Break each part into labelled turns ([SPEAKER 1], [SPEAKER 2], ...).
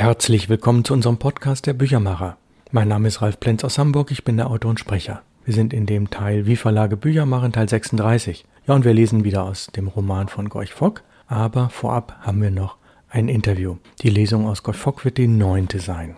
[SPEAKER 1] Herzlich willkommen zu unserem Podcast der Büchermacher. Mein Name ist Ralf Plenz aus Hamburg, ich bin der Autor und Sprecher. Wir sind in dem Teil Wie Verlage Bücher machen, Teil 36. Ja, und wir lesen wieder aus dem Roman von Gorch Fock, aber vorab haben wir noch ein Interview. Die Lesung aus Gorch Fock wird die neunte sein.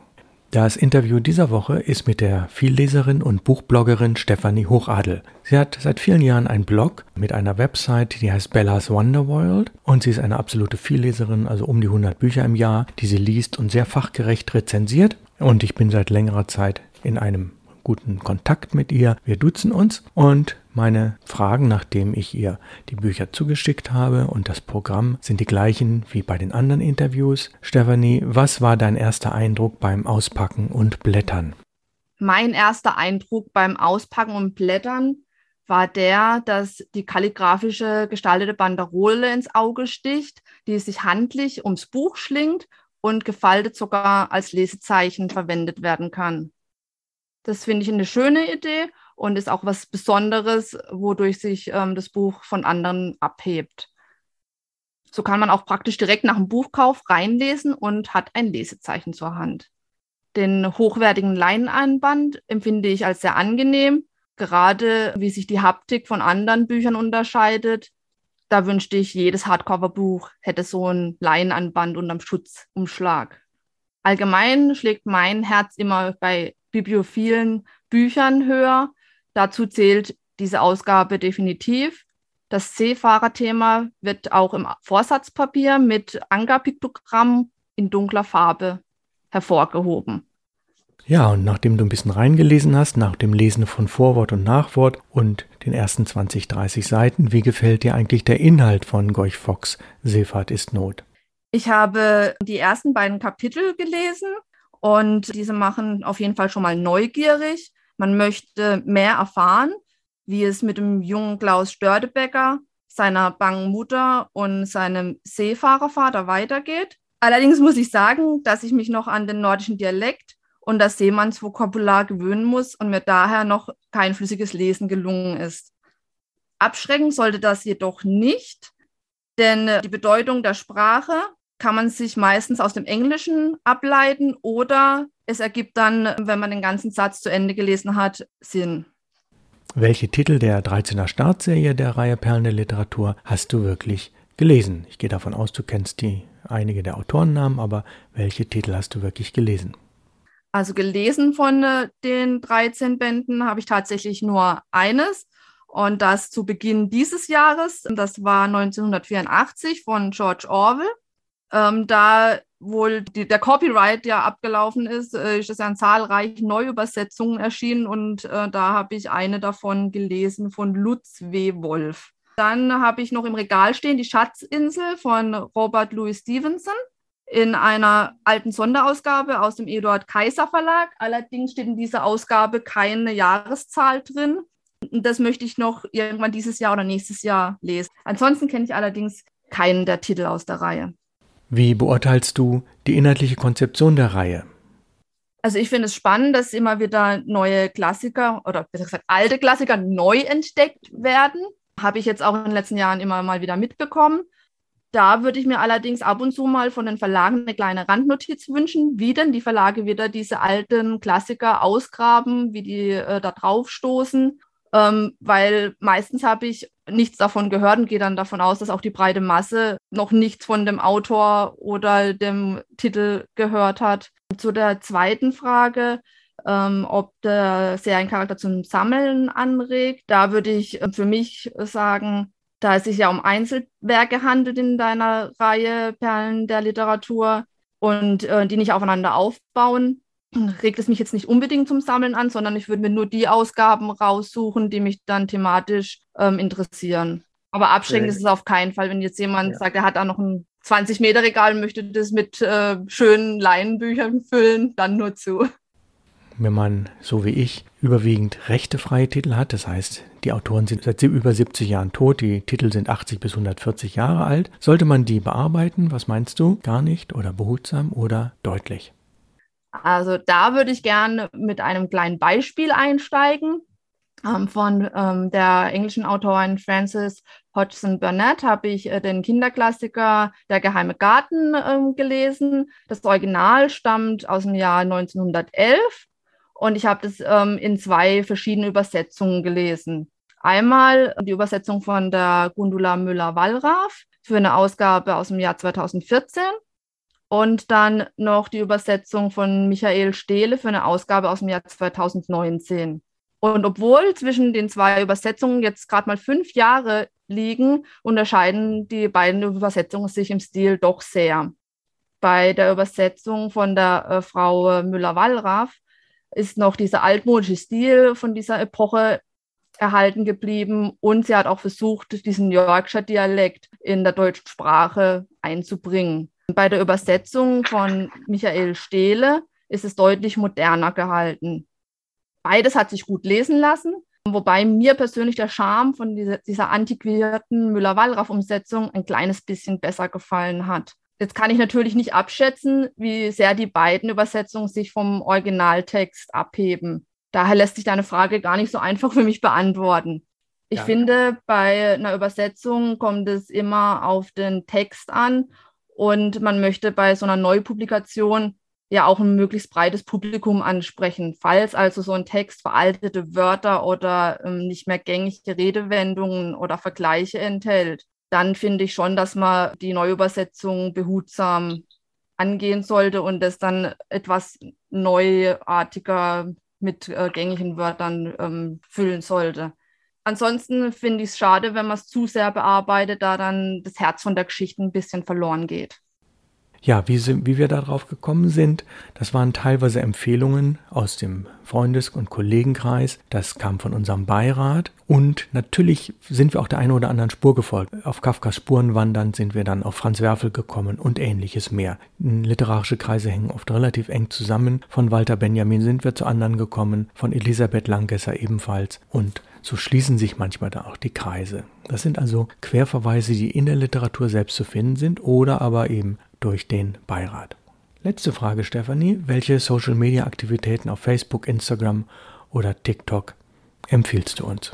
[SPEAKER 1] Das Interview dieser Woche ist mit der Vielleserin und Buchbloggerin Stefanie Hochadel. Sie hat seit vielen Jahren einen Blog mit einer Website, die heißt Bellas Wonderworld und sie ist eine absolute Vielleserin, also um die 100 Bücher im Jahr, die sie liest und sehr fachgerecht rezensiert. Und ich bin seit längerer Zeit in einem guten Kontakt mit ihr. Wir duzen uns und meine Fragen, nachdem ich ihr die Bücher zugeschickt habe und das Programm sind die gleichen wie bei den anderen Interviews. Stefanie, was war dein erster Eindruck beim Auspacken und Blättern?
[SPEAKER 2] Mein erster Eindruck beim Auspacken und Blättern war der, dass die kalligraphische gestaltete Banderole ins Auge sticht, die sich handlich ums Buch schlingt und gefaltet sogar als Lesezeichen verwendet werden kann. Das finde ich eine schöne Idee und ist auch was Besonderes, wodurch sich ähm, das Buch von anderen abhebt. So kann man auch praktisch direkt nach dem Buchkauf reinlesen und hat ein Lesezeichen zur Hand. Den hochwertigen Leineneinband empfinde ich als sehr angenehm, gerade wie sich die Haptik von anderen Büchern unterscheidet. Da wünschte ich, jedes Hardcover-Buch hätte so ein Leinenanband unterm Schutzumschlag. Allgemein schlägt mein Herz immer bei bibliophilen Büchern höher. Dazu zählt diese Ausgabe definitiv. Das Seefahrerthema wird auch im Vorsatzpapier mit Ankerpiktogramm in dunkler Farbe hervorgehoben.
[SPEAKER 1] Ja, und nachdem du ein bisschen reingelesen hast, nach dem Lesen von Vorwort und Nachwort und den ersten 20, 30 Seiten, wie gefällt dir eigentlich der Inhalt von Gorch Fox Seefahrt ist Not?
[SPEAKER 2] Ich habe die ersten beiden Kapitel gelesen und diese machen auf jeden Fall schon mal neugierig. Man möchte mehr erfahren, wie es mit dem jungen Klaus Störtebecker, seiner bangen Mutter und seinem Seefahrervater weitergeht. Allerdings muss ich sagen, dass ich mich noch an den nordischen Dialekt und das Seemannsvokabular gewöhnen muss und mir daher noch kein flüssiges Lesen gelungen ist. Abschrecken sollte das jedoch nicht, denn die Bedeutung der Sprache kann man sich meistens aus dem Englischen ableiten oder es ergibt dann, wenn man den ganzen Satz zu Ende gelesen hat, Sinn.
[SPEAKER 1] Welche Titel der 13er Startserie der Reihe Perlen der Literatur hast du wirklich gelesen? Ich gehe davon aus, du kennst die einige der Autorennamen, aber welche Titel hast du wirklich gelesen?
[SPEAKER 2] Also gelesen von äh, den 13 Bänden habe ich tatsächlich nur eines und das zu Beginn dieses Jahres. Das war 1984 von George Orwell ähm, da wohl die, der Copyright ja abgelaufen ist, äh, ist es ja in zahlreichen Neuübersetzungen erschienen und äh, da habe ich eine davon gelesen von Lutz W. Wolf. Dann habe ich noch im Regal stehen die Schatzinsel von Robert Louis Stevenson in einer alten Sonderausgabe aus dem Eduard Kaiser Verlag. Allerdings steht in dieser Ausgabe keine Jahreszahl drin. Das möchte ich noch irgendwann dieses Jahr oder nächstes Jahr lesen. Ansonsten kenne ich allerdings keinen der Titel aus der Reihe.
[SPEAKER 1] Wie beurteilst du die inhaltliche Konzeption der Reihe?
[SPEAKER 2] Also ich finde es spannend, dass immer wieder neue Klassiker oder besser gesagt alte Klassiker neu entdeckt werden. Habe ich jetzt auch in den letzten Jahren immer mal wieder mitbekommen. Da würde ich mir allerdings ab und zu mal von den Verlagen eine kleine Randnotiz wünschen, wie denn die Verlage wieder diese alten Klassiker ausgraben, wie die äh, da drauf stoßen ähm, weil meistens habe ich nichts davon gehört und gehe dann davon aus, dass auch die breite Masse noch nichts von dem Autor oder dem Titel gehört hat. Zu der zweiten Frage, ähm, ob der Seriencharakter zum Sammeln anregt, da würde ich äh, für mich sagen, da es sich ja um Einzelwerke handelt in deiner Reihe Perlen der Literatur und äh, die nicht aufeinander aufbauen, regt es mich jetzt nicht unbedingt zum Sammeln an, sondern ich würde mir nur die Ausgaben raussuchen, die mich dann thematisch ähm, interessieren. Aber abschreckend okay. ist es auf keinen Fall, wenn jetzt jemand ja. sagt, er hat da noch ein 20 Meter Regal und möchte das mit äh, schönen Leinenbüchern füllen, dann nur zu.
[SPEAKER 1] Wenn man, so wie ich, überwiegend rechtefreie Titel hat, das heißt, die Autoren sind seit über 70 Jahren tot, die Titel sind 80 bis 140 Jahre alt, sollte man die bearbeiten? Was meinst du? Gar nicht oder behutsam oder deutlich?
[SPEAKER 2] Also da würde ich gerne mit einem kleinen Beispiel einsteigen. Ähm, von ähm, der englischen Autorin Frances Hodgson Burnett habe ich äh, den Kinderklassiker Der geheime Garten äh, gelesen. Das Original stammt aus dem Jahr 1911 und ich habe das ähm, in zwei verschiedene Übersetzungen gelesen. Einmal die Übersetzung von der Gundula Müller-Wallraff für eine Ausgabe aus dem Jahr 2014 und dann noch die Übersetzung von Michael Stehle für eine Ausgabe aus dem Jahr 2019. Und obwohl zwischen den zwei Übersetzungen jetzt gerade mal fünf Jahre liegen, unterscheiden die beiden Übersetzungen sich im Stil doch sehr. Bei der Übersetzung von der äh, Frau Müller-Wallraff ist noch dieser altmodische Stil von dieser Epoche erhalten geblieben und sie hat auch versucht, diesen Yorkshire-Dialekt in der deutschen Sprache einzubringen. Bei der Übersetzung von Michael Stehle ist es deutlich moderner gehalten. Beides hat sich gut lesen lassen, wobei mir persönlich der Charme von dieser, dieser antiquierten Müller-Wallraff-Umsetzung ein kleines bisschen besser gefallen hat. Jetzt kann ich natürlich nicht abschätzen, wie sehr die beiden Übersetzungen sich vom Originaltext abheben. Daher lässt sich deine Frage gar nicht so einfach für mich beantworten. Ich ja. finde, bei einer Übersetzung kommt es immer auf den Text an und man möchte bei so einer Neupublikation ja auch ein möglichst breites Publikum ansprechen. Falls also so ein Text veraltete Wörter oder ähm, nicht mehr gängige Redewendungen oder Vergleiche enthält, dann finde ich schon, dass man die Neuübersetzung behutsam angehen sollte und das dann etwas neuartiger mit äh, gängigen Wörtern ähm, füllen sollte. Ansonsten finde ich es schade, wenn man es zu sehr bearbeitet, da dann das Herz von der Geschichte ein bisschen verloren geht.
[SPEAKER 1] Ja, wie, wie wir darauf gekommen sind, das waren teilweise Empfehlungen aus dem Freundes- und Kollegenkreis. Das kam von unserem Beirat. Und natürlich sind wir auch der einen oder anderen Spur gefolgt. Auf Kafkas Spuren wandern sind wir dann auf Franz Werfel gekommen und ähnliches mehr. Literarische Kreise hängen oft relativ eng zusammen. Von Walter Benjamin sind wir zu anderen gekommen, von Elisabeth Langgesser ebenfalls. Und so schließen sich manchmal da auch die Kreise. Das sind also Querverweise, die in der Literatur selbst zu finden sind oder aber eben durch den Beirat. Letzte Frage, Stefanie. Welche Social-Media-Aktivitäten auf Facebook, Instagram oder TikTok empfiehlst du uns?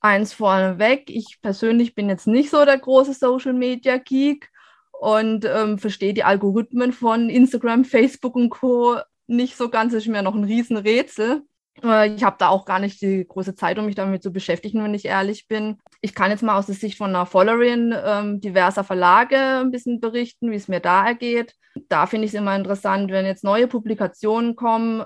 [SPEAKER 2] Eins vorneweg, ich persönlich bin jetzt nicht so der große Social-Media-Geek und ähm, verstehe die Algorithmen von Instagram, Facebook und Co. nicht so ganz. Das ist mir noch ein Riesenrätsel. Äh, ich habe da auch gar nicht die große Zeit, um mich damit zu beschäftigen, wenn ich ehrlich bin. Ich kann jetzt mal aus der Sicht von einer Followerin ähm, diverser Verlage ein bisschen berichten, wie es mir da ergeht. Da finde ich es immer interessant, wenn jetzt neue Publikationen kommen,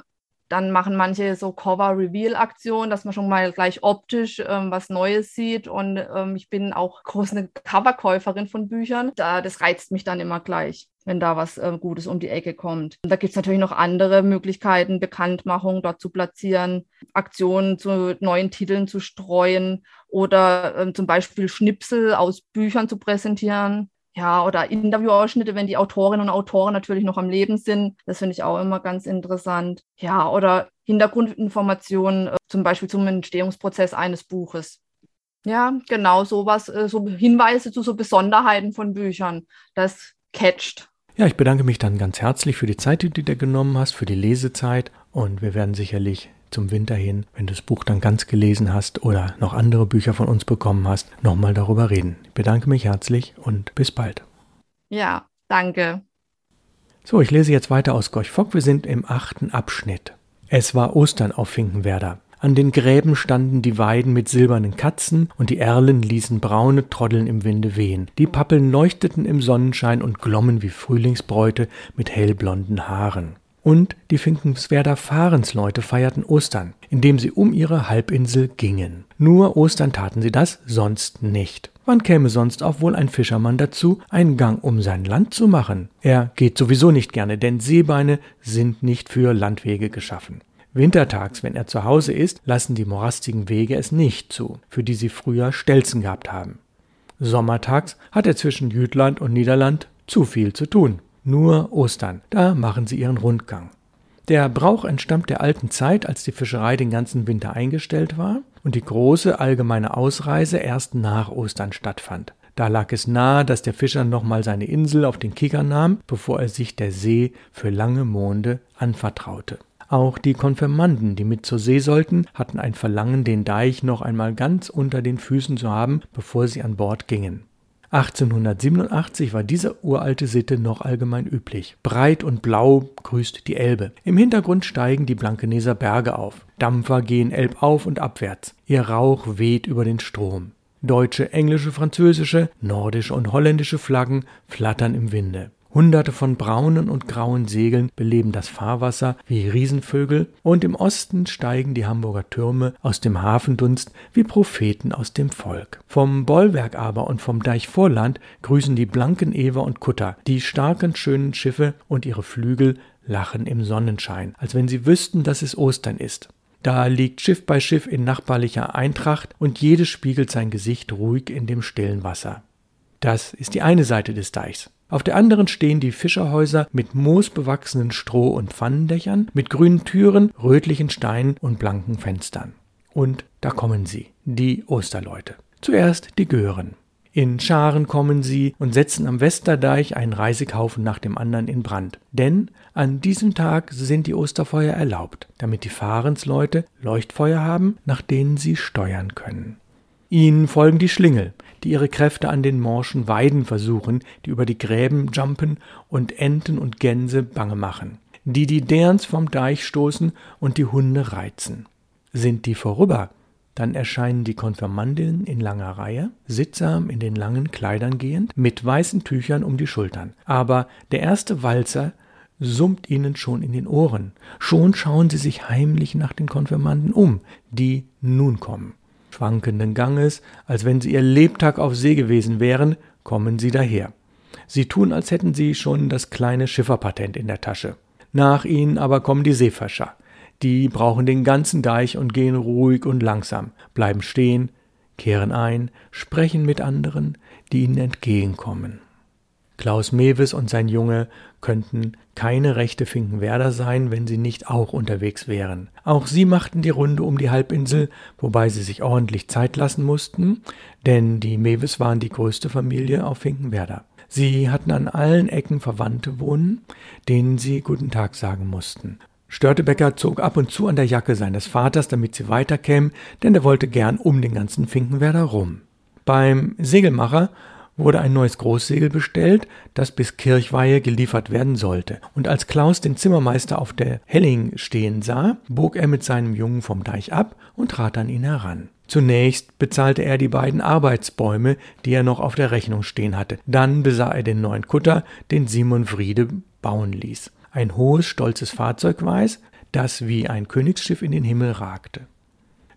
[SPEAKER 2] dann machen manche so Cover-Reveal-Aktionen, dass man schon mal gleich optisch ähm, was Neues sieht. Und ähm, ich bin auch große Coverkäuferin von Büchern. Da, das reizt mich dann immer gleich, wenn da was äh, Gutes um die Ecke kommt. Und da gibt es natürlich noch andere Möglichkeiten, Bekanntmachung dort zu platzieren, Aktionen zu neuen Titeln zu streuen oder ähm, zum Beispiel Schnipsel aus Büchern zu präsentieren ja, oder Interviewausschnitte, wenn die Autorinnen und Autoren natürlich noch am Leben sind. Das finde ich auch immer ganz interessant. Ja, oder Hintergrundinformationen, äh, zum Beispiel zum Entstehungsprozess eines Buches. Ja, genau, sowas, äh, so Hinweise zu so Besonderheiten von Büchern. Das catcht.
[SPEAKER 1] Ja, ich bedanke mich dann ganz herzlich für die Zeit, die du dir genommen hast, für die Lesezeit und wir werden sicherlich zum Winter hin, wenn du das Buch dann ganz gelesen hast oder noch andere Bücher von uns bekommen hast, nochmal darüber reden. Ich bedanke mich herzlich und bis bald.
[SPEAKER 2] Ja, danke.
[SPEAKER 1] So, ich lese jetzt weiter aus Gorch Fock. Wir sind im achten Abschnitt. Es war Ostern auf Finkenwerder. An den Gräben standen die Weiden mit silbernen Katzen und die Erlen ließen braune Troddeln im Winde wehen. Die Pappeln leuchteten im Sonnenschein und glommen wie Frühlingsbräute mit hellblonden Haaren. Und die Finkenswerder Fahrensleute feierten Ostern, indem sie um ihre Halbinsel gingen. Nur Ostern taten sie das, sonst nicht. Wann käme sonst auch wohl ein Fischermann dazu, einen Gang um sein Land zu machen? Er geht sowieso nicht gerne, denn Seebeine sind nicht für Landwege geschaffen. Wintertags, wenn er zu Hause ist, lassen die morastigen Wege es nicht zu, für die sie früher Stelzen gehabt haben. Sommertags hat er zwischen Jütland und Niederland zu viel zu tun. Nur Ostern, da machen sie ihren Rundgang. Der Brauch entstammt der alten Zeit, als die Fischerei den ganzen Winter eingestellt war und die große allgemeine Ausreise erst nach Ostern stattfand. Da lag es nahe, dass der Fischer nochmal seine Insel auf den Kicker nahm, bevor er sich der See für lange Monde anvertraute. Auch die Konfirmanden, die mit zur See sollten, hatten ein Verlangen, den Deich noch einmal ganz unter den Füßen zu haben, bevor sie an Bord gingen. 1887 war diese uralte Sitte noch allgemein üblich. Breit und blau grüßt die Elbe. Im Hintergrund steigen die Blankeneser Berge auf. Dampfer gehen elbauf und abwärts. Ihr Rauch weht über den Strom. Deutsche, englische, französische, nordische und holländische Flaggen flattern im Winde. Hunderte von braunen und grauen Segeln beleben das Fahrwasser wie Riesenvögel, und im Osten steigen die Hamburger Türme aus dem Hafendunst wie Propheten aus dem Volk. Vom Bollwerk aber und vom Deichvorland grüßen die blanken Ewer und Kutter, die starken schönen Schiffe und ihre Flügel lachen im Sonnenschein, als wenn sie wüssten, dass es Ostern ist. Da liegt Schiff bei Schiff in nachbarlicher Eintracht und jedes spiegelt sein Gesicht ruhig in dem stillen Wasser. Das ist die eine Seite des Deichs. Auf der anderen stehen die Fischerhäuser mit moosbewachsenen Stroh- und Pfannendächern, mit grünen Türen, rötlichen Steinen und blanken Fenstern. Und da kommen sie, die Osterleute. Zuerst die Gören. In Scharen kommen sie und setzen am Westerdeich einen Reisighaufen nach dem anderen in Brand. Denn an diesem Tag sind die Osterfeuer erlaubt, damit die Fahrensleute Leuchtfeuer haben, nach denen sie steuern können. Ihnen folgen die Schlingel, die ihre Kräfte an den morschen Weiden versuchen, die über die Gräben jumpen und Enten und Gänse bange machen, die die Derns vom Deich stoßen und die Hunde reizen. Sind die vorüber, dann erscheinen die Konfirmandinnen in langer Reihe, sittsam in den langen Kleidern gehend, mit weißen Tüchern um die Schultern. Aber der erste Walzer summt ihnen schon in den Ohren. Schon schauen sie sich heimlich nach den Konfirmanden um, die nun kommen schwankenden Ganges, als wenn sie ihr Lebtag auf See gewesen wären, kommen sie daher. Sie tun, als hätten sie schon das kleine Schifferpatent in der Tasche. Nach ihnen aber kommen die Seefascher. Die brauchen den ganzen Deich und gehen ruhig und langsam, bleiben stehen, kehren ein, sprechen mit anderen, die ihnen entgegenkommen. Klaus Mewes und sein Junge könnten keine rechte Finkenwerder sein, wenn sie nicht auch unterwegs wären. Auch sie machten die Runde um die Halbinsel, wobei sie sich ordentlich Zeit lassen mussten, denn die Mewes waren die größte Familie auf Finkenwerder. Sie hatten an allen Ecken Verwandte wohnen, denen sie guten Tag sagen mussten. Störtebecker zog ab und zu an der Jacke seines Vaters, damit sie weiterkämen, denn er wollte gern um den ganzen Finkenwerder rum. Beim Segelmacher wurde ein neues Großsegel bestellt, das bis Kirchweihe geliefert werden sollte. Und als Klaus den Zimmermeister auf der Helling stehen sah, bog er mit seinem Jungen vom Deich ab und trat an ihn heran. Zunächst bezahlte er die beiden Arbeitsbäume, die er noch auf der Rechnung stehen hatte. Dann besah er den neuen Kutter, den Simon Friede bauen ließ. Ein hohes, stolzes Fahrzeug es, das wie ein Königsschiff in den Himmel ragte.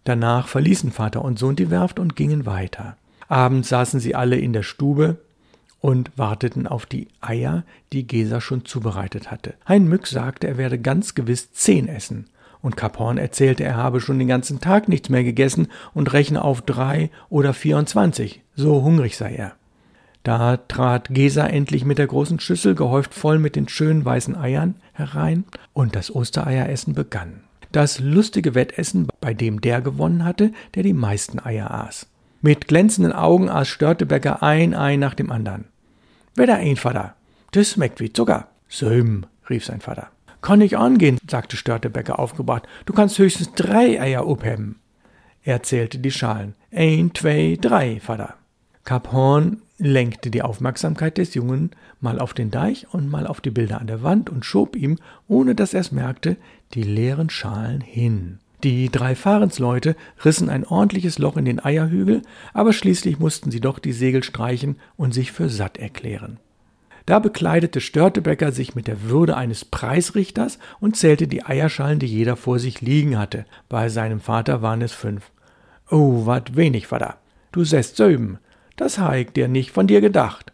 [SPEAKER 1] Danach verließen Vater und Sohn die Werft und gingen weiter. Abends saßen sie alle in der Stube und warteten auf die Eier, die Gesa schon zubereitet hatte. Hein Mück sagte, er werde ganz gewiss zehn essen. Und Kaphorn erzählte, er habe schon den ganzen Tag nichts mehr gegessen und rechne auf drei oder vierundzwanzig. So hungrig sei er. Da trat Gesa endlich mit der großen Schüssel, gehäuft voll mit den schönen weißen Eiern, herein, und das Ostereieressen begann. Das lustige Wettessen, bei dem der gewonnen hatte, der die meisten Eier aß. Mit glänzenden Augen aß Störtebecker ein Ei nach dem anderen. Da ein, Vater? Das schmeckt wie Zucker. Söm, rief sein Vater. Kann ich angehen, sagte Störtebecker aufgebracht. Du kannst höchstens drei Eier abheben. Er zählte die Schalen. Ein, zwei, drei, Vater. Kap Horn lenkte die Aufmerksamkeit des Jungen mal auf den Deich und mal auf die Bilder an der Wand und schob ihm, ohne dass er es merkte, die leeren Schalen hin. Die drei Fahrensleute rissen ein ordentliches Loch in den Eierhügel, aber schließlich mussten sie doch die Segel streichen und sich für satt erklären. Da bekleidete Störtebecker sich mit der Würde eines Preisrichters und zählte die Eierschalen, die jeder vor sich liegen hatte. Bei seinem Vater waren es fünf. Oh, wat wenig, Vater. Du säst söben. Das ich dir nicht von dir gedacht.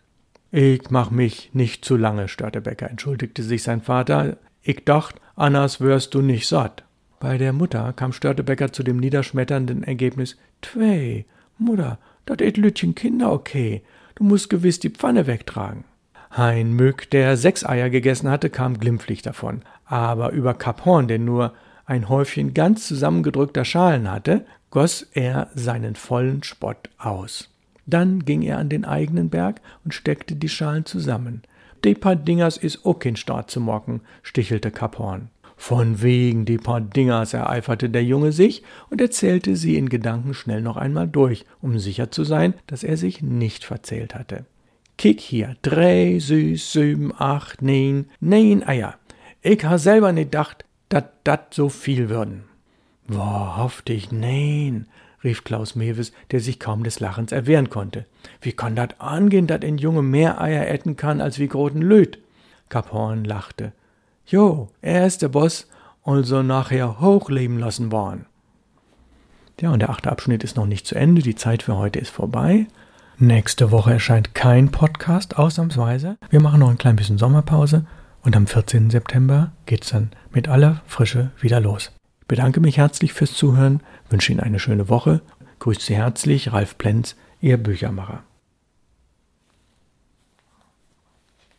[SPEAKER 1] Ich mach mich nicht zu lange, Störtebecker, entschuldigte sich sein Vater. Ich dacht, Annas wirst du nicht satt. Bei der Mutter kam Störtebecker zu dem niederschmetternden Ergebnis: Twey, Mutter, dat et Lütchen Kinder okay. Du musst gewiss die Pfanne wegtragen. Hein Mück, der sechs Eier gegessen hatte, kam glimpflich davon. Aber über Kap Horn, der nur ein Häufchen ganz zusammengedrückter Schalen hatte, goss er seinen vollen Spott aus. Dann ging er an den eigenen Berg und steckte die Schalen zusammen. De paar Dingers is auch kein Start zu mocken, stichelte Kap Horn. Von wegen die paar Dingers ereiferte der Junge sich und erzählte sie in Gedanken schnell noch einmal durch, um sicher zu sein, dass er sich nicht verzählt hatte. Kick hier, drei, süß, sieben, acht, neun, neun Eier. Ich ha selber nicht gedacht, dat dat so viel würden. Wahrhaftig, nein, rief Klaus Mewes, der sich kaum des Lachens erwehren konnte. Wie kann dat angehen, dat ein Junge mehr Eier etten kann als wie groten Löt? Kaphorn lachte. Jo, er ist der Boss, also nachher hochleben lassen worden. Ja, und der achte Abschnitt ist noch nicht zu Ende. Die Zeit für heute ist vorbei. Nächste Woche erscheint kein Podcast, ausnahmsweise. Wir machen noch ein klein bisschen Sommerpause und am 14. September geht's dann mit aller Frische wieder los. Ich bedanke mich herzlich fürs Zuhören, wünsche Ihnen eine schöne Woche. Grüßt Sie herzlich, Ralf Plenz, Ihr Büchermacher.